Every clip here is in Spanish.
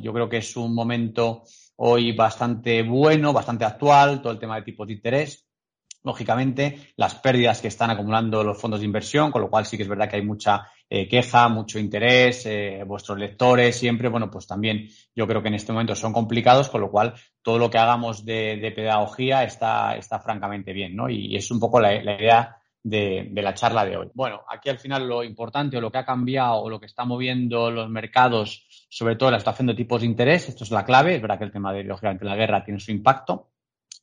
Yo creo que es un momento hoy bastante bueno, bastante actual, todo el tema de tipos de interés. Lógicamente, las pérdidas que están acumulando los fondos de inversión, con lo cual sí que es verdad que hay mucha eh, queja, mucho interés, eh, vuestros lectores siempre, bueno, pues también yo creo que en este momento son complicados, con lo cual todo lo que hagamos de, pedagogía está, está francamente bien, ¿no? Y es un poco la idea de, la charla de hoy. Bueno, aquí al final lo importante o lo que ha cambiado o lo que está moviendo los mercados, sobre todo la situación de tipos de interés, esto es la clave. Es verdad que el tema de, lógicamente, la guerra tiene su impacto,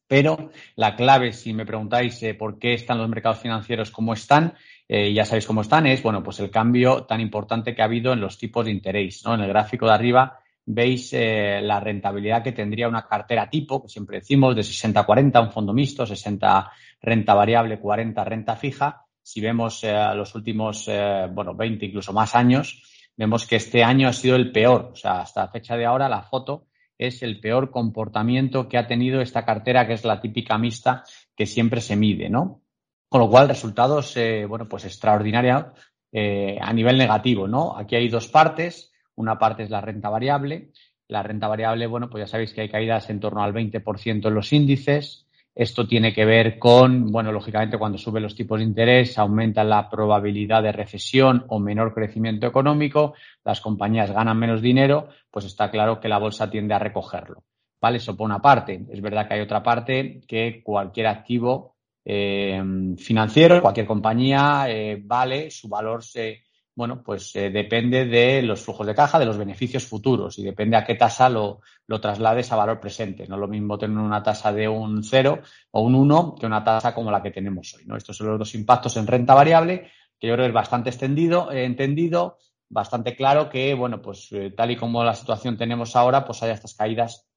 pero la clave, si me preguntáis eh, por qué están los mercados financieros como están, eh, ya sabéis cómo están, es, bueno, pues el cambio tan importante que ha habido en los tipos de interés, ¿no? En el gráfico de arriba veis eh, la rentabilidad que tendría una cartera tipo, que siempre decimos de 60-40, un fondo mixto, 60 renta variable, 40 renta fija. Si vemos los últimos, bueno, 20 incluso más años, vemos que este año ha sido el peor. O sea, hasta la fecha de ahora la foto es el peor comportamiento que ha tenido esta cartera, que es la típica mixta que siempre se mide, ¿no? Con lo cual, resultados, bueno, pues extraordinarios a nivel negativo, ¿no? Aquí hay dos partes una parte es la renta variable. La renta variable, bueno, pues ya sabéis que hay caídas en torno al 20% en los índices. Esto tiene que ver con, bueno, lógicamente cuando suben los tipos de interés aumenta la probabilidad de recesión o menor crecimiento económico, las compañías ganan menos dinero, pues está claro que la bolsa tiende a recogerlo. ¿Vale? Eso por una parte. Es verdad que hay otra parte que cualquier activo eh, financiero, cualquier compañía, eh, vale, su valor se, bueno, pues eh, depende de los flujos de caja, de los beneficios futuros y depende a qué tasa lo, lo, traslades a valor presente. No es lo mismo tener una tasa de un 0 o un 1 que una tasa como la que tenemos hoy. ¿no? Estos son los dos impactos en renta variable, que yo creo que es bastante extendido, eh, entendido, bastante claro que, bueno, pues eh, tal y como la situación tenemos ahora, pues haya estas caídas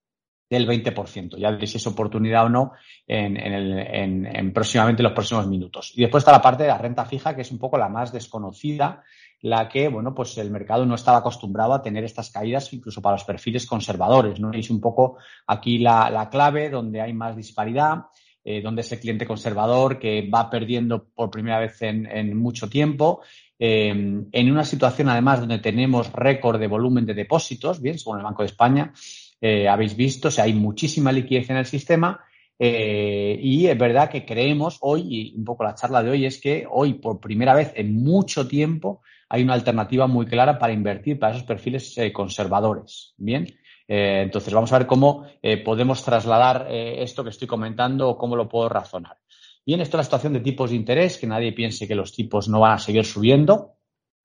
del 20%. Ya veréis si es oportunidad o no en, en, en, próximamente los próximos minutos. Y después está la parte de la renta fija, que es un poco la más desconocida la que, bueno, pues el mercado no estaba acostumbrado a tener estas caídas incluso para los perfiles conservadores, ¿no? Es un poco aquí la, clave donde hay más disparidad, eh, donde es el cliente conservador que va perdiendo por primera vez en, mucho tiempo, eh, en una situación además donde tenemos récord de volumen de depósitos, bien, según el Banco de España, eh, habéis visto, o sea, hay muchísima liquidez en el sistema, y es verdad que creemos hoy, y un poco la charla de hoy, es que hoy por primera vez en mucho tiempo hay una alternativa muy clara para invertir para esos perfiles eh, conservadores. Bien, eh, entonces vamos a ver cómo eh, podemos trasladar esto que estoy comentando o cómo lo puedo razonar. Bien, esto es la situación de tipos de interés, que nadie piense que los tipos no van a seguir subiendo.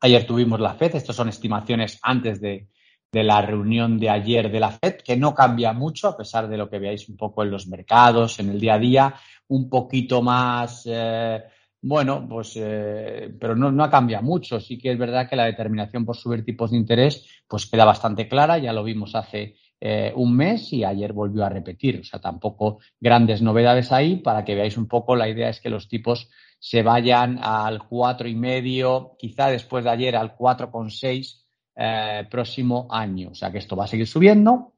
Ayer tuvimos la FED, estas son estimaciones antes de, de la reunión de ayer de la FED, que no cambia mucho, a pesar de lo que veáis un poco en los mercados, en el día a día, un poquito más bueno, pues, eh, pero no, ha cambiado mucho. Sí que es verdad que la determinación por subir tipos de interés, pues queda bastante clara. Ya lo vimos hace eh, un mes y ayer volvió a repetir. O sea, tampoco grandes novedades ahí. Para que veáis un poco, la idea es que los tipos se vayan al cuatro y medio, quizá después de ayer al 4,6 eh, próximo año. O sea, que esto va a seguir subiendo.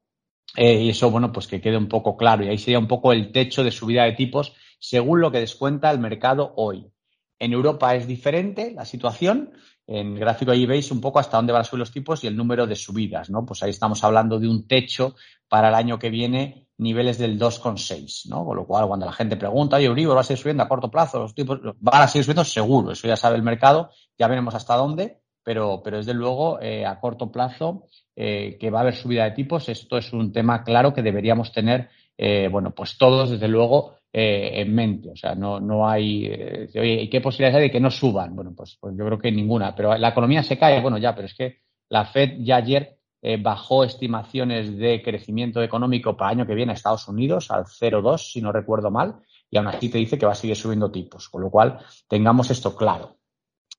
Eh, y eso, bueno, pues que quede un poco claro. Y ahí sería un poco el techo de subida de tipos según lo que descuenta el mercado hoy. En Europa es diferente la situación. En el gráfico ahí veis un poco hasta dónde van a subir los tipos y el número de subidas. Pues ahí estamos hablando de un techo para el año que viene, niveles del 2,6, ¿no? Con lo cual, cuando la gente pregunta, oye, Euribor va a seguir subiendo a corto plazo, los tipos van a seguir subiendo seguro, eso ya sabe el mercado, ya veremos hasta dónde, pero, pero desde luego, eh, a corto plazo, eh, que va a haber subida de tipos, esto es un tema claro que deberíamos tener, eh, bueno, pues todos, desde luego, eh, en mente. O sea, no, no hay. Eh, oye, qué posibilidades hay de que no suban? Bueno, pues, pues yo creo que ninguna. Pero la economía se cae, bueno, ya, pero es que la Fed ya ayer eh, bajó estimaciones de crecimiento económico para el año que viene a Estados Unidos al 0,2, si no recuerdo mal, y aún así te dice que va a seguir subiendo tipos. Con lo cual, tengamos esto claro.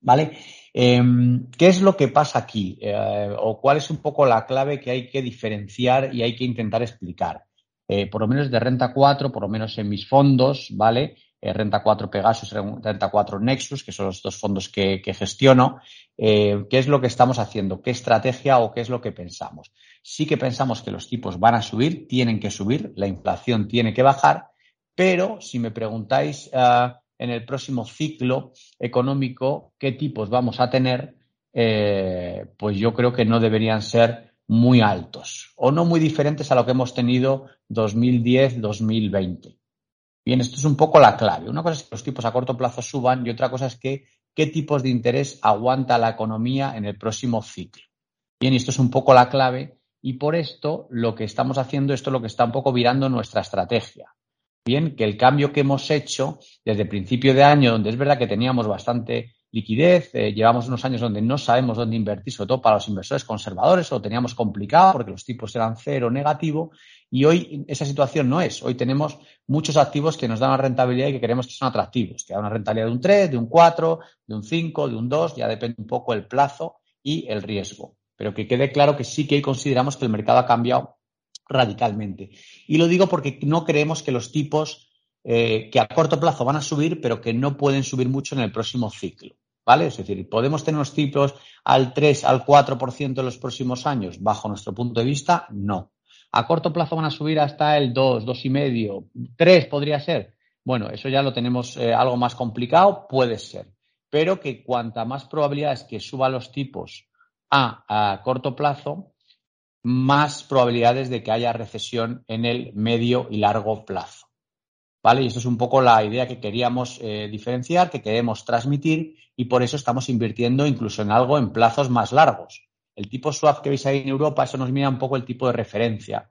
¿Vale? Em, ¿Qué es lo que pasa aquí? Eh, ¿O cuál es un poco la clave que hay que diferenciar y hay que intentar explicar? Eh, por lo menos de renta 4, por lo menos en mis fondos, ¿vale? Eh, renta 4 Pegasus, Renta 4 Nexus, que son los dos fondos que, gestiono. ¿Qué es lo que estamos haciendo? ¿Qué estrategia o qué es lo que pensamos? Sí que pensamos que los tipos van a subir, tienen que subir, la inflación tiene que bajar, pero si me preguntáis en el próximo ciclo económico qué tipos vamos a tener, eh, pues yo creo que no deberían ser muy altos o no muy diferentes a lo que hemos tenido 2010-2020. Bien, esto es un poco la clave. Una cosa es que los tipos a corto plazo suban y otra cosa es que qué tipos de interés aguanta la economía en el próximo ciclo. Bien, esto es un poco la clave y por esto lo que estamos haciendo, esto es lo que está un poco virando nuestra estrategia bien que el cambio que hemos hecho desde principio de año, donde es verdad que teníamos bastante liquidez, eh, llevamos unos años donde no sabemos dónde invertir, sobre todo para los inversores conservadores, lo teníamos complicado porque los tipos eran cero negativo, y hoy esa situación no es. Hoy tenemos muchos activos que nos dan una rentabilidad y que queremos que son atractivos, que da una rentabilidad de un 3, de un 4, de un 5, de un 2, ya depende un poco el plazo y el riesgo. Pero que quede claro que sí que hoy consideramos que el mercado ha cambiado radicalmente. Y lo digo porque no creemos que los tipos eh, que a corto plazo van a subir, pero que no pueden subir mucho en el próximo ciclo. ¿Vale? Es decir, ¿podemos tener los tipos al 3, al 4% en los próximos años? Bajo nuestro punto de vista, no. ¿A corto plazo van a subir hasta el 2, 2,5, 3 podría ser? Bueno, eso ya lo tenemos eh, algo más complicado, puede ser. Pero que cuanta más probabilidades que suban los tipos a corto plazo, más probabilidades de que haya recesión en el medio y largo plazo. ¿Vale? Y eso es un poco la idea que queríamos eh, diferenciar, que queremos transmitir y por eso estamos invirtiendo incluso en algo en plazos más largos. El tipo swap que veis ahí en Europa, eso nos mira un poco el tipo de referencia,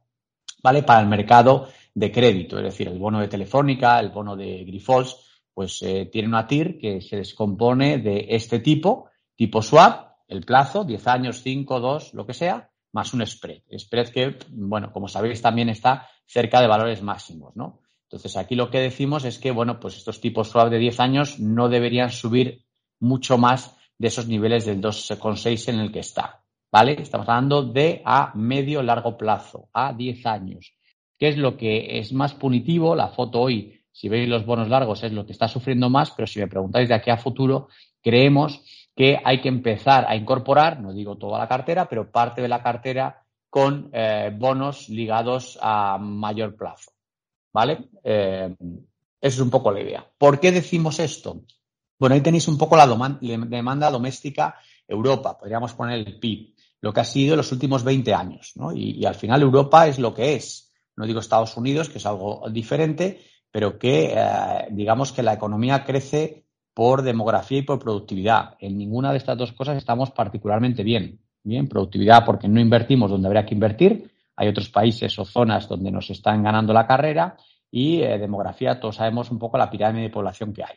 ¿vale? Para el mercado de crédito, es decir, el bono de Telefónica, el bono de Grifols, pues eh, tiene una TIR que se descompone de este tipo, tipo swap, el plazo, 10 años, 5, 2, lo que sea, más un spread. Spread que, bueno, como sabéis, también está cerca de valores máximos, ¿no? Entonces, aquí lo que decimos es que, bueno, pues estos tipos swap de 10 años no deberían subir mucho más de esos niveles del 2,6 en el que está, ¿vale? Estamos hablando de a medio largo plazo, a 10 años. ¿Qué es lo que es más punitivo? La foto hoy, si veis los bonos largos, es lo que está sufriendo más, pero si me preguntáis de aquí a futuro, creemos que hay que empezar a incorporar, no digo toda la cartera, pero parte de la cartera con eh, bonos ligados a mayor plazo. ¿Vale? Eh, esa es un poco la idea. ¿Por qué decimos esto? Bueno, ahí tenéis un poco la demanda doméstica Europa, podríamos poner el PIB, lo que ha sido en los últimos 20 años, ¿no? Y, al final Europa es lo que es. No digo Estados Unidos, que es algo diferente, pero que eh, digamos que la economía crece por demografía y por productividad. En ninguna de estas dos cosas estamos particularmente bien. Bien, productividad porque no invertimos donde habría que invertir. Hay otros países o zonas donde nos están ganando la carrera y eh, demografía, todos sabemos un poco la pirámide de población que hay.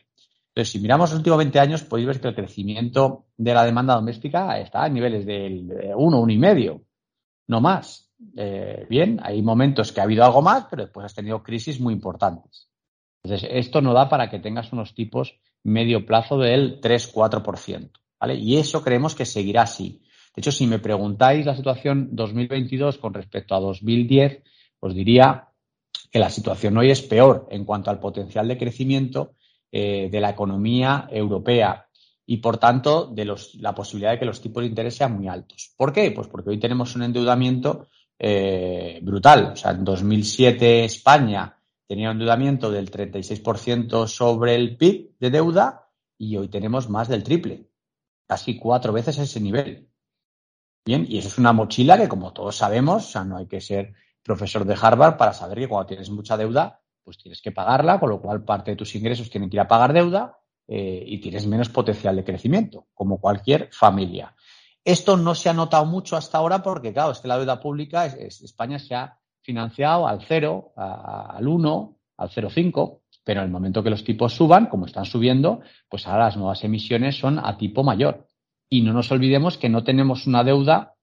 Entonces, si miramos los últimos 20 años, podéis ver que el crecimiento de la demanda doméstica está a niveles del 1, 1,5, no más. Eh, bien, hay momentos que ha habido algo más, pero después has tenido crisis muy importantes. Entonces, esto no da para que tengas unos tipos medio plazo del 3-4%. ¿vale? Y eso creemos que seguirá así. De hecho, si me preguntáis la situación 2022 con respecto a 2010, os diría que la situación hoy es peor en cuanto al potencial de crecimiento eh, de la economía europea y, por tanto, de la posibilidad de que los tipos de interés sean muy altos. ¿Por qué? Pues porque hoy tenemos un endeudamiento eh, brutal. O sea, en 2007 España tenía un endeudamiento del 36% sobre el PIB de deuda y hoy tenemos más del triple, casi cuatro veces ese nivel. Bien, y eso es una mochila que, como todos sabemos, o sea, no hay que ser profesor de Harvard para saber que cuando tienes mucha deuda, pues tienes que pagarla, con lo cual parte de tus ingresos tienen que ir a pagar deuda eh, y tienes menos potencial de crecimiento, como cualquier familia. Esto no se ha notado mucho hasta ahora porque, claro, es que la deuda pública, España se ha financiado al 0, al 1, al 0,5, pero en el momento que los tipos suban, como están subiendo, pues ahora las nuevas emisiones son a tipo mayor. Y no nos olvidemos que no tenemos una deuda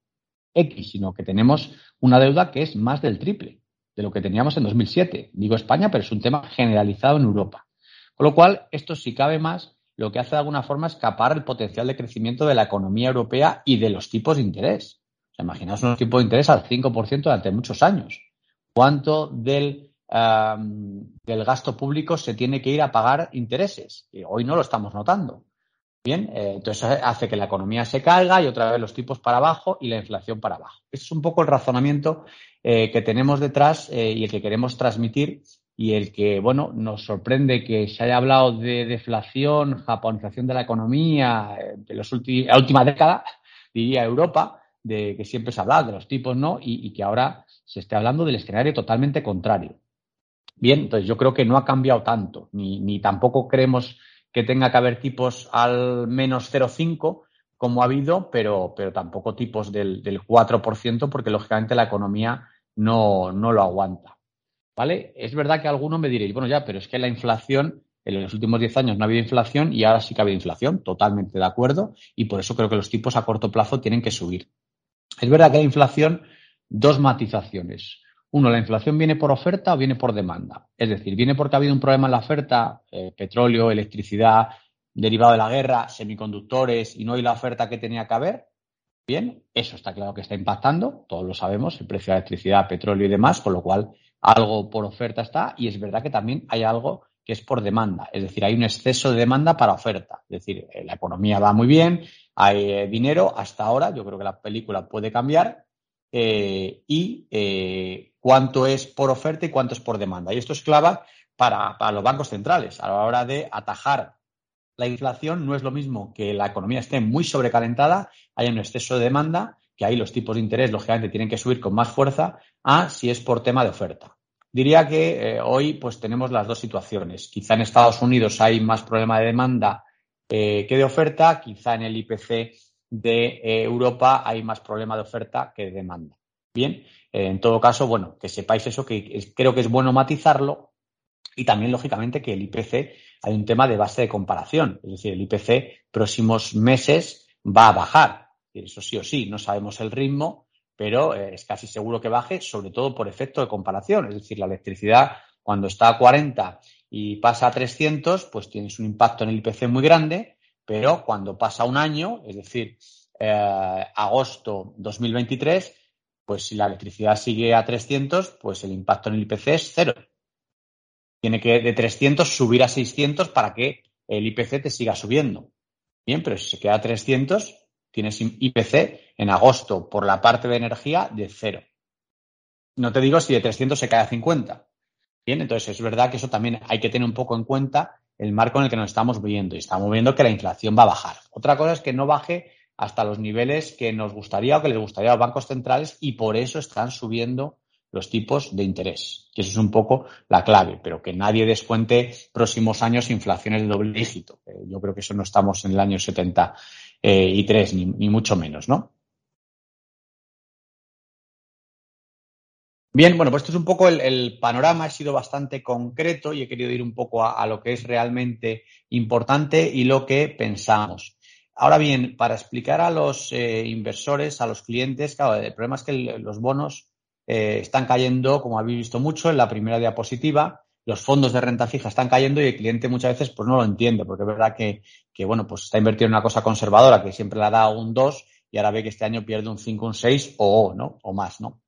X, sino que tenemos una deuda que es más del triple de lo que teníamos en 2007. Digo España, pero es un tema generalizado en Europa. Con lo cual, esto si cabe más lo que hace de alguna forma escapar el potencial de crecimiento de la economía europea y de los tipos de interés. O sea, imaginaos unos tipos de interés al 5% durante muchos años. ¿Cuánto del, del gasto público se tiene que ir a pagar intereses? Y hoy no lo estamos notando. Bien, eh, entonces hace que la economía se caiga y otra vez los tipos para abajo y la inflación para abajo. Es un poco el razonamiento eh, que tenemos detrás eh, y el que queremos transmitir y el que, bueno, nos sorprende que se haya hablado de deflación, japonización de la economía de los la última década, diría Europa, de que siempre se ha hablado de los tipos, ¿no? Y, y que ahora se esté hablando del escenario totalmente contrario. Bien, entonces yo creo que no ha cambiado tanto, ni, ni tampoco creemos que tenga que haber tipos al menos 0,5 como ha habido, pero, pero tampoco tipos del, del 4%, porque lógicamente la economía no, no lo aguanta. ¿Vale? Es verdad que algunos me diréis, bueno, ya, pero es que la inflación, en los últimos 10 años no ha habido inflación y ahora sí que ha habido inflación, totalmente de acuerdo, y por eso creo que los tipos a corto plazo tienen que subir. Es verdad que hay inflación, dos matizaciones. Uno, la inflación viene por oferta o viene por demanda. Es decir, viene porque ha habido un problema en la oferta, eh, petróleo, electricidad, derivado de la guerra, semiconductores y no hay la oferta que tenía que haber. Bien, eso está claro que está impactando, todos lo sabemos, el precio de electricidad, petróleo y demás, con lo cual algo por oferta está y es verdad que también hay algo que es por demanda, es decir, hay un exceso de demanda para oferta, es decir, eh, la economía va muy bien, hay eh, dinero hasta ahora, yo creo que la película puede cambiar y cuánto es por oferta y cuánto es por demanda. Y esto es clave para, los bancos centrales. A la hora de atajar la inflación, no es lo mismo que la economía esté muy sobrecalentada, haya un exceso de demanda, que ahí los tipos de interés, lógicamente, tienen que subir con más fuerza, a si es por tema de oferta. Diría que eh, hoy pues tenemos las dos situaciones. Quizá en Estados Unidos hay más problema de demanda que de oferta, quizá en el IPC de eh, Europa hay más problema de oferta que de demanda. Bien, eh, en todo caso, bueno, que sepáis eso, que creo que es bueno matizarlo y también, lógicamente, que el IPC hay un tema de base de comparación. Es decir, el IPC próximos meses va a bajar. Eso sí o sí, no sabemos el ritmo, pero eh, es casi seguro que baje, sobre todo por efecto de comparación. Es decir, la electricidad, cuando está a 40 y pasa a 300, pues tienes un impacto en el IPC muy grande pero cuando pasa un año, es decir, eh, agosto 2023, pues si la electricidad sigue a 300, pues el impacto en el IPC es cero. Tiene que de 300 subir a 600 para que el IPC te siga subiendo. Bien, pero si se queda a 300, tienes IPC en agosto por la parte de energía de cero. No te digo si de 300 se cae a 50. Bien, entonces es verdad que eso también hay que tener un poco en cuenta el marco en el que nos estamos viendo y estamos viendo que la inflación va a bajar. Otra cosa es que no baje hasta los niveles que nos gustaría o que les gustaría a los bancos centrales y por eso están subiendo los tipos de interés. Que eso es un poco la clave, pero que nadie descuente próximos años inflaciones de doble dígito. Eh, yo creo que eso no estamos en el año 73, ni, ni mucho menos, ¿no? Bien, bueno, pues esto es un poco el, panorama, ha sido bastante concreto y he querido ir un poco a, lo que es realmente importante y lo que pensamos. Ahora bien, para explicar a los eh, inversores, a los clientes, claro, el problema es que los bonos eh, están cayendo, como habéis visto mucho en la primera diapositiva, los fondos de renta fija están cayendo y el cliente muchas veces pues no lo entiende, porque es verdad que, que bueno, pues está invertido en una cosa conservadora que siempre le da un 2 y ahora ve que este año pierde un 5, un 6 o, ¿no? o más, ¿no?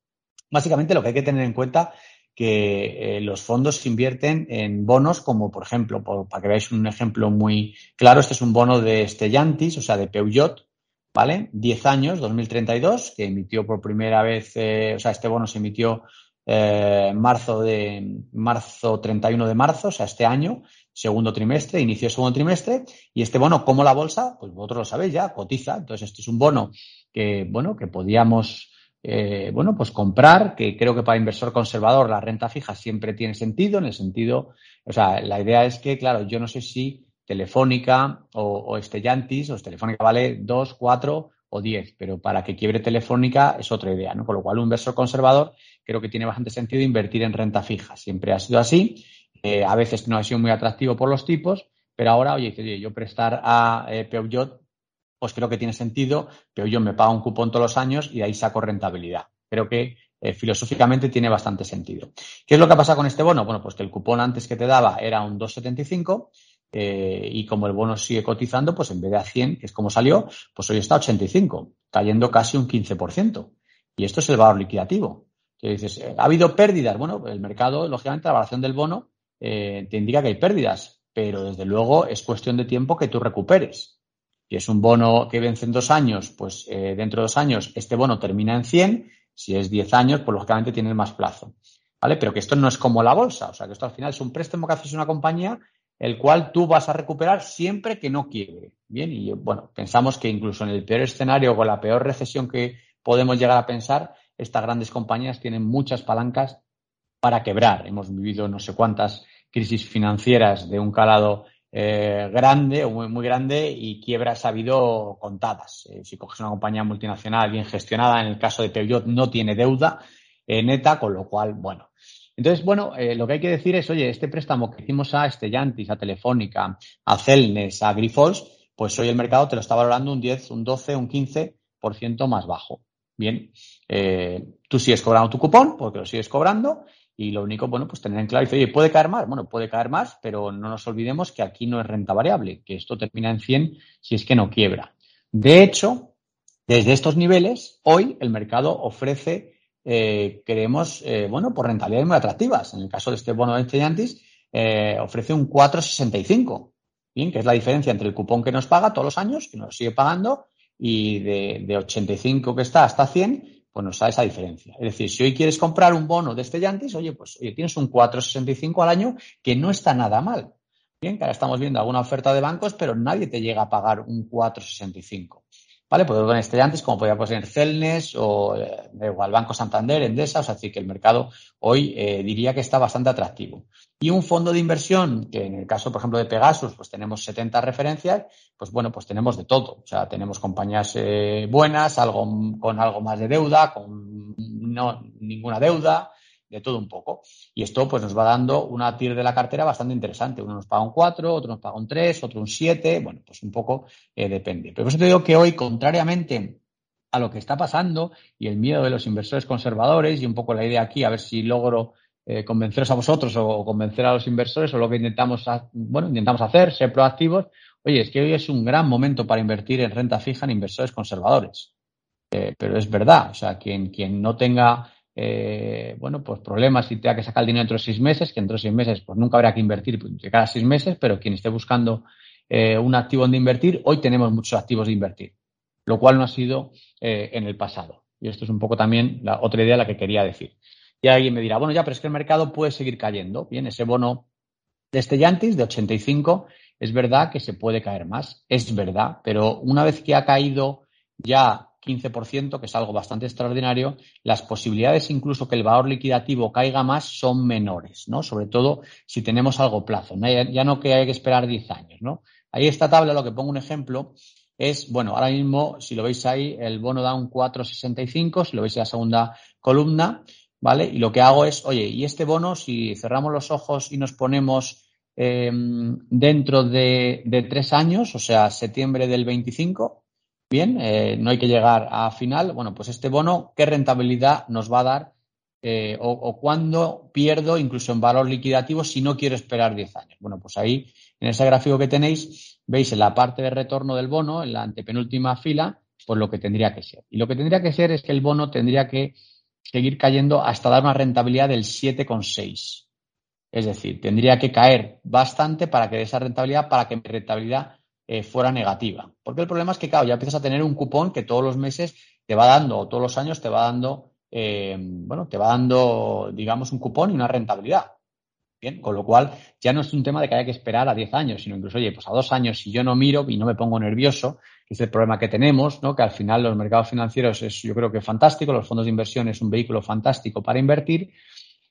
Básicamente lo que hay que tener en cuenta que eh, los fondos invierten en bonos como, por ejemplo, para que veáis un ejemplo muy claro, este es un bono de Stellantis, o sea, de Peugeot, ¿vale? 10 años, 2032, que emitió por primera vez, eh, o sea, este bono se emitió eh, marzo de marzo 31 de marzo, o sea, este año, segundo trimestre, inicio de segundo trimestre, y este bono, como la bolsa, pues vosotros lo sabéis ya, cotiza. Entonces, este es un bono que, bueno, que podíamos eh, bueno, pues comprar, que creo que para inversor conservador la renta fija siempre tiene sentido, en el sentido, o sea, la idea es que, claro, yo no sé si Telefónica o, o Estellantis, o Telefónica vale 2, 4 o 10, pero para que quiebre Telefónica es otra idea, ¿no? Con lo cual, un inversor conservador creo que tiene bastante sentido invertir en renta fija. Siempre ha sido así. Eh, a veces no ha sido muy atractivo por los tipos, pero ahora, oye, yo prestar a eh, Peugeot pues creo que tiene sentido, pero yo me pago un cupón todos los años y ahí saco rentabilidad. Creo que eh, filosóficamente tiene bastante sentido. ¿Qué es lo que pasa con este bono? Bueno, pues que el cupón antes que te daba era un 2,75, eh, y como el bono sigue cotizando, pues en vez de a 100, que es como salió, pues hoy está a 85, cayendo casi un 15%. Y esto es el valor liquidativo. Que dices, eh, ¿ha habido pérdidas? Bueno, el mercado, lógicamente, la valoración del bono eh, te indica que hay pérdidas, pero desde luego es cuestión de tiempo que tú recuperes. Si es un bono que vence en dos años, pues dentro de dos años este bono termina en 100. Si es 10 años, pues lógicamente tienes más plazo. ¿Vale? Pero que esto no es como la bolsa. O sea, que esto al final es un préstamo que haces una compañía el cual tú vas a recuperar siempre que no quiebre. Bien, y bueno, pensamos que incluso en el peor escenario, con la peor recesión que podemos llegar a pensar, estas grandes compañías tienen muchas palancas para quebrar. Hemos vivido no sé cuántas crisis financieras de un calado eh, grande o muy, muy, grande y quiebras ha habido contadas. Eh, si coges una compañía multinacional bien gestionada, en el caso de Peugeot no tiene deuda eh, neta, con lo cual, bueno, entonces, bueno, eh, lo que hay que decir es, oye, este préstamo que hicimos a Estellantis, a Telefónica, a Celnes, a Grifols, pues hoy el mercado te lo está valorando un 10, un 12, un 15% más bajo. Bien, tú sigues cobrando tu cupón, porque lo sigues cobrando, y lo único, bueno, pues tener en claro, dice, oye, ¿puede caer más? Bueno, puede caer más, pero no nos olvidemos que aquí no es renta variable, que esto termina en 100 si es que no quiebra. De hecho, desde estos niveles, hoy el mercado ofrece eh, creemos, eh, bueno, por rentabilidades muy atractivas. En el caso de este bono de estudiantes, eh, ofrece un 4,65, bien, que es la diferencia entre el cupón que nos paga todos los años, que nos sigue pagando, y de, de 85 que está hasta 100, pues nos da esa diferencia. Es decir, si hoy quieres comprar un bono de estudiantes, oye, pues tienes un 4,65 al año, que no está nada mal. Bien, que ahora estamos viendo alguna oferta de bancos, pero nadie te llega a pagar un 4,65. ¿Vale? Puedo poner estudiantes como podría poner Celnes o eh, igual Banco Santander, Endesa, o sea, así que el mercado hoy eh, diría que está bastante atractivo. Y un fondo de inversión, que en el caso, por ejemplo, de Pegasus, pues tenemos 70 referencias, pues bueno, pues tenemos de todo. O sea, tenemos compañías eh, buenas, algo con algo más de deuda, con no ninguna deuda, de todo un poco. Y esto pues nos va dando una TIR de la cartera bastante interesante. Uno nos paga un 4, otro nos paga un 3, otro un 7, bueno, pues un poco eh, depende. Pero por eso te digo que hoy, contrariamente a lo que está pasando y el miedo de los inversores conservadores y un poco la idea aquí, a ver si logro eh, convenceros a vosotros o, convencer a los inversores o lo que intentamos, bueno, intentamos hacer, ser proactivos. Oye, es que hoy es un gran momento para invertir en renta fija en inversores conservadores. Eh, pero es verdad, o sea, quien, quien no tenga eh, bueno, pues problemas y tenga que sacar el dinero dentro de seis meses, que dentro de seis meses pues nunca habrá que invertir de cada seis meses, pero quien esté buscando eh, un activo donde invertir, hoy tenemos muchos activos de invertir, lo cual no ha sido eh, en el pasado. Y esto es un poco también la otra idea la que quería decir. Y alguien me dirá, bueno, ya, pero es que el mercado puede seguir cayendo. Bien, ese bono de Estellantis de 85 es verdad que se puede caer más, es verdad, pero una vez que ha caído ya 15%, que es algo bastante extraordinario, las posibilidades incluso que el valor liquidativo caiga más son menores, ¿no? Sobre todo si tenemos algo plazo, ya no que hay que esperar 10 años, ¿no? Ahí esta tabla, lo que pongo un ejemplo, es, bueno, ahora mismo, si lo veis ahí, el bono da un 4,65, si lo veis en la segunda columna, ¿vale? Y lo que hago es, oye, y este bono, si cerramos los ojos y nos ponemos em, dentro de, de tres años, o sea, septiembre del 25, bien, eh, no hay que llegar a final. Bueno, pues este bono, ¿qué rentabilidad nos va a dar eh, o, o cuándo pierdo incluso en valor liquidativo si no quiero esperar 10 años? Bueno, pues ahí en ese gráfico que tenéis, veis en la parte de retorno del bono, en la antepenúltima fila, pues lo que tendría que ser. Y lo que tendría que ser es que el bono tendría que seguir cayendo hasta dar una rentabilidad del 7,6. Es decir, tendría que caer bastante para que dé esa rentabilidad, para que mi rentabilidad eh, fuera negativa. Porque el problema es que, claro, ya empiezas a tener un cupón que todos los meses te va dando, o todos los años te va dando, eh, bueno, te va dando, digamos, un cupón y una rentabilidad. Bien, con lo cual ya no es un tema de que haya que esperar a 10 años, sino incluso, oye, pues a dos años, si yo no miro y no me pongo nervioso, que es el problema que tenemos, ¿no? Que al final los mercados financieros es, yo creo que fantástico, los fondos de inversión es un vehículo fantástico para invertir,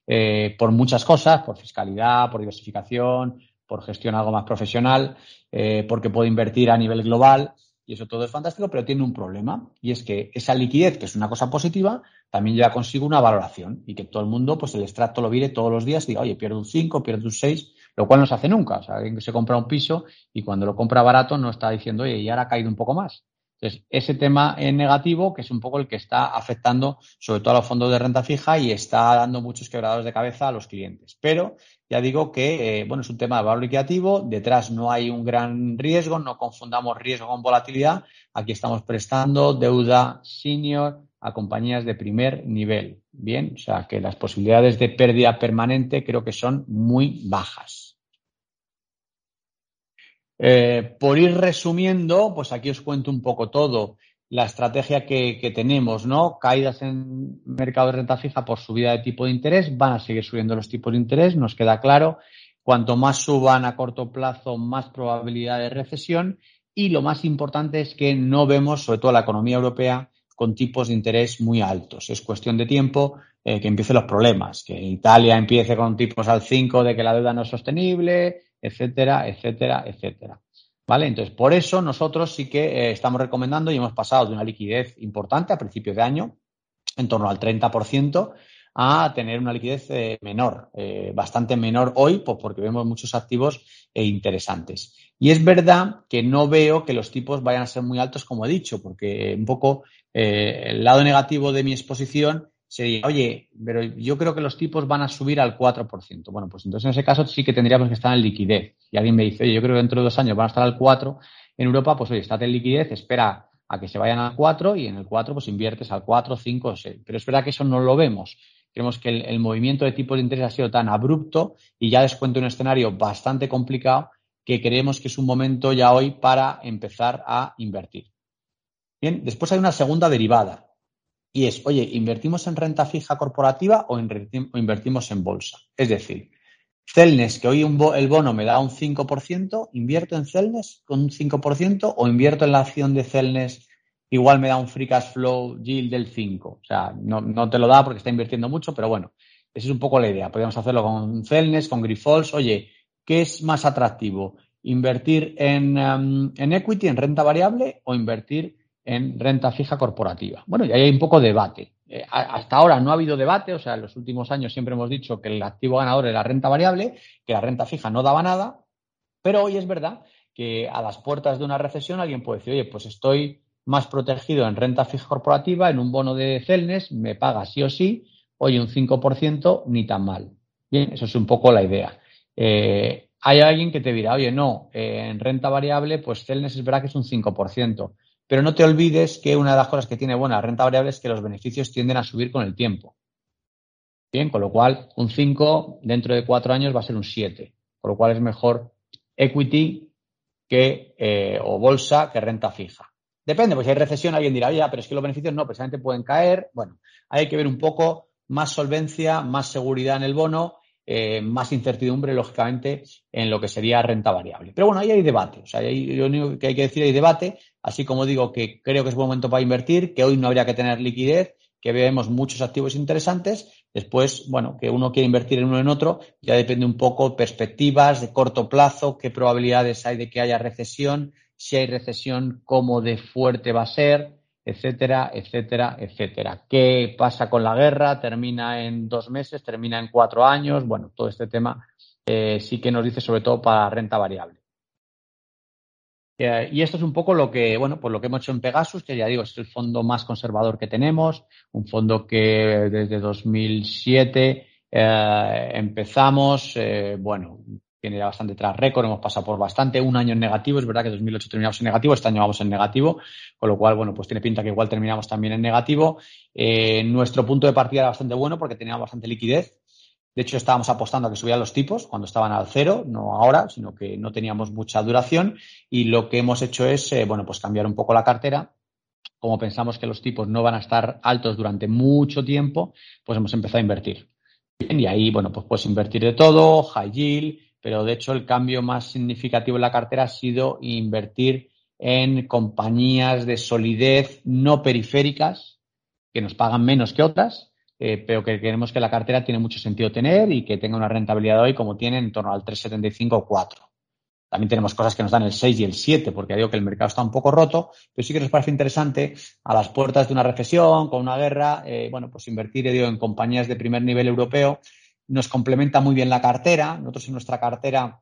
eh, por muchas cosas, por fiscalidad, por diversificación, por gestión algo más profesional, eh, porque puede invertir a nivel global y eso todo es fantástico, pero tiene un problema y es que esa liquidez, que es una cosa positiva, también lleva consigo una valoración y que todo el mundo, pues el extracto lo mire todos los días diga, oye, pierdo un 5, pierdo un 6, lo cual no se hace nunca. O sea, alguien que se compra un piso y cuando lo compra barato no está diciendo, oye, y ahora ha caído un poco más, Entonces, ese tema en negativo, que es un poco el que está afectando sobre todo a los fondos de renta fija y está dando muchos quebradores de cabeza a los clientes. Pero ya digo que, eh, bueno, es un tema de valor liquidativo, detrás no hay un gran riesgo, no confundamos riesgo con volatilidad. Aquí estamos prestando deuda senior a compañías de primer nivel. Bien, o sea que las posibilidades de pérdida permanente creo que son muy bajas. Eh, por ir resumiendo, pues aquí os cuento un poco todo. La estrategia que, tenemos, ¿no? Caídas en mercado de renta fija por subida de tipo de interés, van a seguir subiendo los tipos de interés, nos queda claro. Cuanto más suban a corto plazo, más probabilidad de recesión. Y lo más importante es que no vemos, sobre todo la economía europea, con tipos de interés muy altos. Es cuestión de tiempo eh, que empiecen los problemas, que Italia empiece con tipos al 5 de que la deuda no es sostenible, etcétera, etcétera, etcétera. ¿Vale? Entonces, por eso nosotros sí que eh, estamos recomendando y hemos pasado de una liquidez importante a principios de año, en torno al 30%, a tener una liquidez eh, menor, eh, bastante menor hoy, pues porque vemos muchos activos interesantes. Y es verdad que no veo que los tipos vayan a ser muy altos, como he dicho, porque un poco el lado negativo de mi exposición sería, oye, pero yo creo que los tipos van a subir al 4%. Bueno, pues entonces en ese caso sí que tendríamos que estar en liquidez. Y alguien me dice, oye, yo creo que dentro de dos años van a estar al 4%. En Europa, pues oye, estate en liquidez, espera a que se vayan al 4 y en el 4 pues inviertes al 4, 5, 6. Pero es verdad que eso no lo vemos. Creemos que el, movimiento de tipos de interés ha sido tan abrupto y ya descuento un escenario bastante complicado que creemos que es un momento ya hoy para empezar a invertir. Bien, después hay una segunda derivada, y es, oye, ¿invertimos en renta fija corporativa o, invertimos en bolsa? Es decir, Celnes, que hoy el bono me da un 5%, ¿invierto en Celnes con un 5% o invierto en la acción de Celnes igual me da un free cash flow yield del 5? O sea, no, te lo da porque está invirtiendo mucho, pero bueno, esa es un poco la idea. Podríamos hacerlo con Celnes, con Grifols. Oye, ¿qué es más atractivo? ¿Invertir en, em, en equity, en renta variable o invertir en renta fija corporativa. Bueno, y ahí hay un poco de debate. Eh, hasta ahora no ha habido debate, o sea, en los últimos años siempre hemos dicho que el activo ganador es la renta variable, que la renta fija no daba nada, pero hoy es verdad que a las puertas de una recesión alguien puede decir, oye, pues estoy más protegido en renta fija corporativa, en un bono de Celnes, me paga sí o sí, oye, un 5% ni tan mal. Bien, eso es un poco la idea. Eh, hay alguien que te dirá, oye, no, eh, en renta variable, pues Celnes es verdad que es un 5%. Pero no te olvides que una de las cosas que tiene buena renta variable es que los beneficios tienden a subir con el tiempo. Bien, con lo cual un 5 dentro de cuatro años va a ser un 7. Con lo cual es mejor equity que, eh, o bolsa que renta fija. Depende, pues si hay recesión alguien dirá, oye, pero es que los beneficios no, precisamente pueden caer. Bueno, hay que ver un poco más solvencia, más seguridad en el bono eh, más incertidumbre, lógicamente, en lo que sería renta variable. Pero bueno, ahí hay debate. O sea, ahí, lo único que hay que decir hay debate, así como digo que creo que es buen momento para invertir, que hoy no habría que tener liquidez, que vemos muchos activos interesantes. Después, bueno, que uno quiere invertir en uno en otro, ya depende un poco perspectivas de corto plazo, qué probabilidades hay de que haya recesión, si hay recesión, cómo de fuerte va a ser, etcétera, etcétera, etcétera. ¿Qué pasa con la guerra? ¿Termina en dos meses? ¿Termina en cuatro años? Bueno, todo este tema eh, sí que nos dice sobre todo para renta variable. Eh, y esto es un poco lo que, bueno, pues lo que hemos hecho en Pegasus, que ya digo, es el fondo más conservador que tenemos, un fondo que desde 2007 eh, empezamos, bueno, tiene ya bastante tras récord, hemos pasado por bastante, un año en negativo, es verdad que 2008 terminamos en negativo, este año vamos en negativo, con lo cual, bueno, pues tiene pinta que igual terminamos también en negativo. Eh, nuestro punto de partida era bastante bueno porque teníamos bastante liquidez. De hecho, estábamos apostando a que subían los tipos cuando estaban al cero, no ahora, sino que no teníamos mucha duración. Y lo que hemos hecho es, eh, bueno, pues cambiar un poco la cartera. Como pensamos que los tipos no van a estar altos durante mucho tiempo, pues hemos empezado a invertir. y ahí, bueno, pues puedes invertir de todo, high yield, pero de hecho el cambio más significativo en la cartera ha sido invertir en compañías de solidez no periféricas que nos pagan menos que otras, eh, pero que creemos que la cartera tiene mucho sentido tener y que tenga una rentabilidad hoy como tiene en torno al 3,75 o 4. También tenemos cosas que nos dan el 6 y el 7, porque digo que el mercado está un poco roto, pero sí que nos parece interesante a las puertas de una recesión, con una guerra, eh, bueno, pues invertir digo, en compañías de primer nivel europeo nos complementa muy bien la cartera. Nosotros en nuestra cartera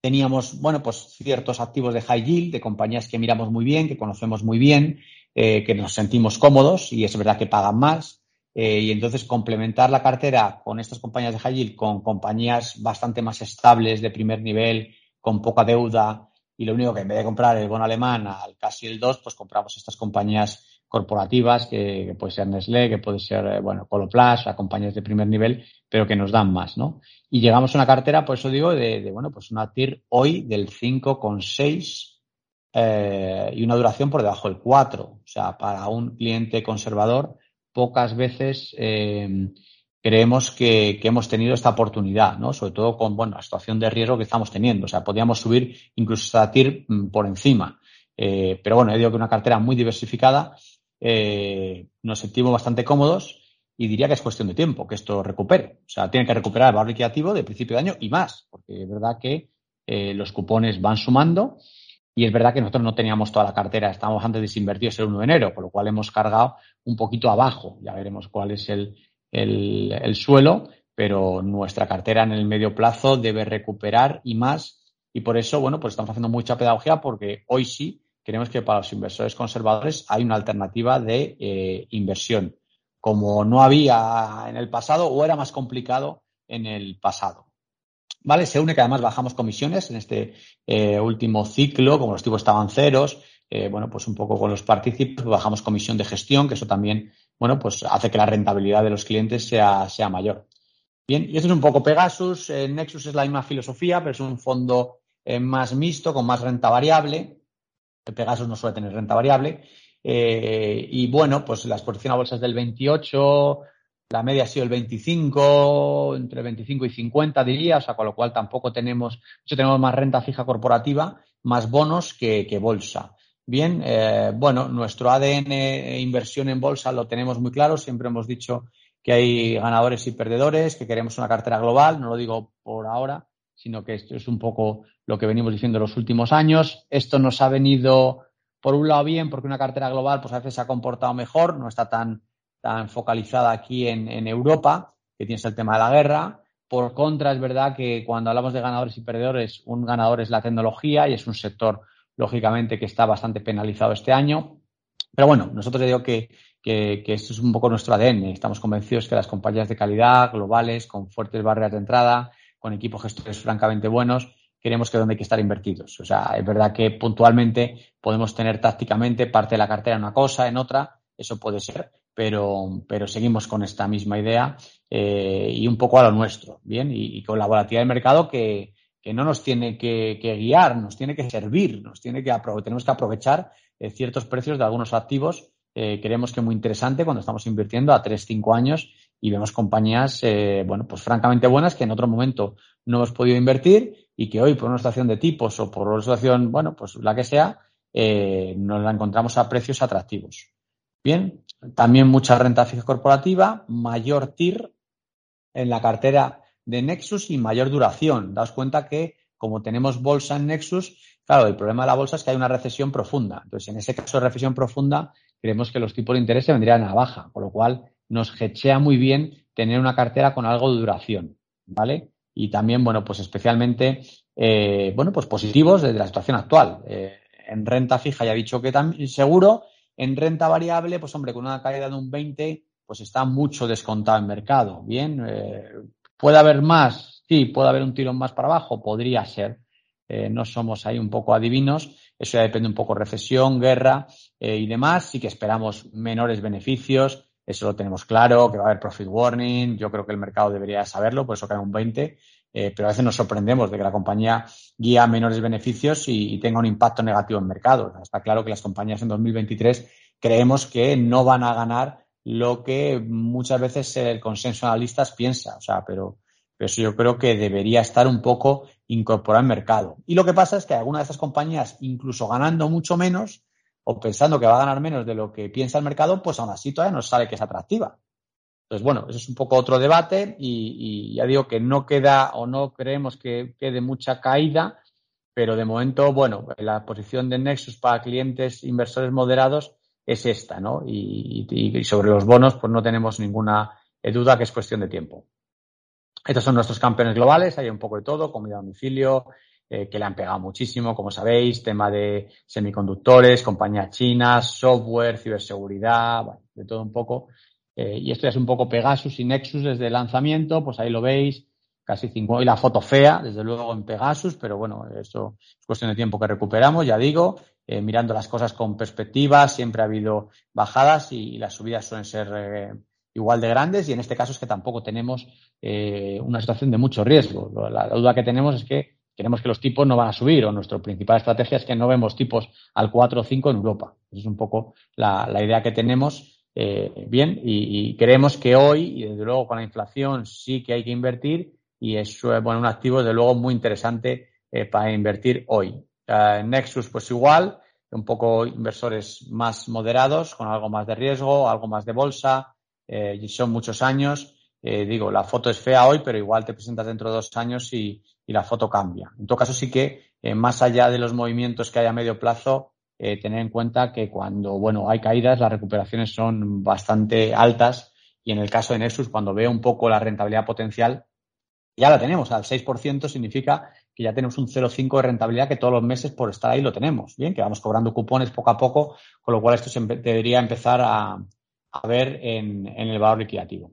teníamos, bueno, pues ciertos activos de high yield, de compañías que miramos muy bien, que conocemos muy bien, eh, que nos sentimos cómodos y es verdad que pagan más. Eh, y entonces complementar la cartera con estas compañías de high yield, con compañías bastante más estables de primer nivel, con poca deuda, y lo único que en vez de comprar el bono alemán al casi el 2, pues compramos estas compañías corporativas, que, puede ser Nestlé, que puede ser, eh, bueno, Coloplast, a compañías de primer nivel, pero que nos dan más, ¿no? Y llegamos a una cartera, por eso digo, de, bueno, pues una TIR hoy del 5,6 eh, y una duración por debajo del 4. O sea, para un cliente conservador, pocas veces eh, creemos que, hemos tenido esta oportunidad, ¿no? Sobre todo con, bueno, la situación de riesgo que estamos teniendo. O sea, podríamos subir incluso esta TIR mm, por encima. pero bueno, he dicho que una cartera muy diversificada eh, nos sentimos bastante cómodos y diría que es cuestión de tiempo que esto recupere. O sea, tiene que recuperar el valor liquidativo de principio de año y más, porque es verdad que eh, los cupones van sumando y es verdad que nosotros no teníamos toda la cartera, estábamos antes desinvertidos el 1 de enero, por lo cual hemos cargado un poquito abajo. Ya veremos cuál es el, el suelo, pero nuestra cartera en el medio plazo debe recuperar y más. Y por eso, bueno, pues estamos haciendo mucha pedagogía porque hoy sí creemos que para los inversores conservadores hay una alternativa de eh, inversión, como no había en el pasado o era más complicado en el pasado. ¿Vale? Se une que además bajamos comisiones en este eh, último ciclo, como los tipos estaban ceros, eh, bueno, pues un poco con los partícipes bajamos comisión de gestión, que eso también, bueno, pues hace que la rentabilidad de los clientes sea, sea mayor. Bien, y esto es un poco Pegasus. Nexus es la misma filosofía, pero es un fondo más mixto, con más renta variable. Pegasus no suele tener renta variable. Eh, y bueno, pues la exposición a bolsas del 28, la media ha sido el 25, entre 25 y 50 diría, o sea, con lo cual tampoco tenemos, hecho tenemos más renta fija corporativa, más bonos que, bolsa. Bien, eh, bueno, nuestro ADN e inversión en bolsa lo tenemos muy claro, siempre hemos dicho que hay ganadores y perdedores, que queremos una cartera global, no lo digo por ahora, sino que esto es un poco lo que venimos diciendo en los últimos años. Esto nos ha venido, por un lado, bien, porque una cartera global pues a veces se ha comportado mejor, no está tan, tan focalizada aquí en, Europa, que tienes el tema de la guerra. Por contra, es verdad que cuando hablamos de ganadores y perdedores, un ganador es la tecnología y es un sector, lógicamente, que está bastante penalizado este año. Pero bueno, nosotros digo que, que, que, esto es un poco nuestro ADN. Estamos convencidos que las compañías de calidad, globales, con fuertes barreras de entrada, con equipos gestores francamente buenos, queremos que donde hay que estar invertidos. O sea, es verdad que puntualmente podemos tener tácticamente parte de la cartera en una cosa, en otra, eso puede ser, pero, pero seguimos con esta misma idea eh, y un poco a lo nuestro, ¿bien? Y, con la volatilidad del mercado que, que no nos tiene que, guiar, nos tiene que servir, nos tiene que tenemos que aprovechar eh, ciertos precios de algunos activos. Eh, creemos que muy interesante cuando estamos invirtiendo a 3, 5 años y vemos compañías, eh, bueno, pues francamente buenas que en otro momento no hemos podido invertir y que hoy por una situación de tipos o por una situación, bueno, pues la que sea, eh, nos la encontramos a precios atractivos. Bien, también mucha renta fija corporativa, mayor TIR en la cartera de Nexus y mayor duración. Daos cuenta que como tenemos bolsa en Nexus, claro, el problema de la bolsa es que hay una recesión profunda. Entonces, en ese caso de recesión profunda, creemos que los tipos de interés se vendrían a baja, con lo cual nos hechea muy bien tener una cartera con algo de duración, ¿vale? Y también, bueno, pues especialmente, eh, bueno, pues positivos desde la situación actual. Eh, en renta fija ya he dicho que también seguro, en renta variable, pues hombre, con una caída de un 20, pues está mucho descontado en mercado, ¿bien? Eh, ¿Puede haber más? Sí, puede haber un tirón más para abajo, podría ser. no somos ahí un poco adivinos, eso ya depende un poco de recesión, guerra y demás, sí que esperamos menores beneficios, eso lo tenemos claro, que va a haber profit warning. Yo creo que el mercado debería saberlo, por eso cae un 20. Eh, pero a veces nos sorprendemos de que la compañía guía menores beneficios y, tenga un impacto negativo en mercado. Está claro que las compañías en 2023 creemos que no van a ganar lo que muchas veces el consenso analistas piensa. O sea, pero, pero eso yo creo que debería estar un poco incorporado en mercado. Y lo que pasa es que algunas de estas compañías, incluso ganando mucho menos, o pensando que va a ganar menos de lo que piensa el mercado, pues aún así todavía nos sale que es atractiva. Entonces, bueno, eso es un poco otro debate y, ya digo que no queda o no creemos que quede mucha caída, pero de momento, bueno, la posición de Nexus para clientes inversores moderados es esta, ¿no? Y, sobre los bonos, pues no tenemos ninguna duda que es cuestión de tiempo. Estos son nuestros campeones globales, hay un poco de todo, comida a domicilio, eh, que le han pegado muchísimo, como sabéis, tema de semiconductores, compañías chinas, software, ciberseguridad, de todo un poco. Eh, y esto ya es un poco Pegasus y Nexus desde el lanzamiento, pues ahí lo veis, casi cinco, y la foto fea, desde luego en Pegasus, pero bueno, eso es cuestión de tiempo que recuperamos, ya digo, eh, mirando las cosas con perspectiva, siempre ha habido bajadas y, las subidas suelen ser igual de grandes y en este caso es que tampoco tenemos una situación de mucho riesgo. la, duda que tenemos es que queremos que los tipos no van a subir o nuestra principal estrategia es que no vemos tipos al 4 o 5 en Europa. Esa es un poco la, idea que tenemos. Eh, bien, y, creemos que hoy, y desde luego con la inflación, sí que hay que invertir y es bueno, un activo desde luego muy interesante eh, para invertir hoy. Nexus, pues igual, un poco inversores más moderados, con algo más de riesgo, algo más de bolsa, eh, y son muchos años. digo, la foto es fea hoy, pero igual te presentas dentro de dos años y, y la foto cambia. En todo caso, sí que eh, más allá de los movimientos que hay a medio plazo, eh, tener en cuenta que cuando bueno hay caídas, las recuperaciones son bastante altas y en el caso de Nexus, cuando veo un poco la rentabilidad potencial, ya la tenemos al 6%, significa que ya tenemos un 0,5 de rentabilidad que todos los meses por estar ahí lo tenemos. Bien, que vamos cobrando cupones poco a poco, con lo cual esto se debería empezar a, a ver en, en el valor liquidativo.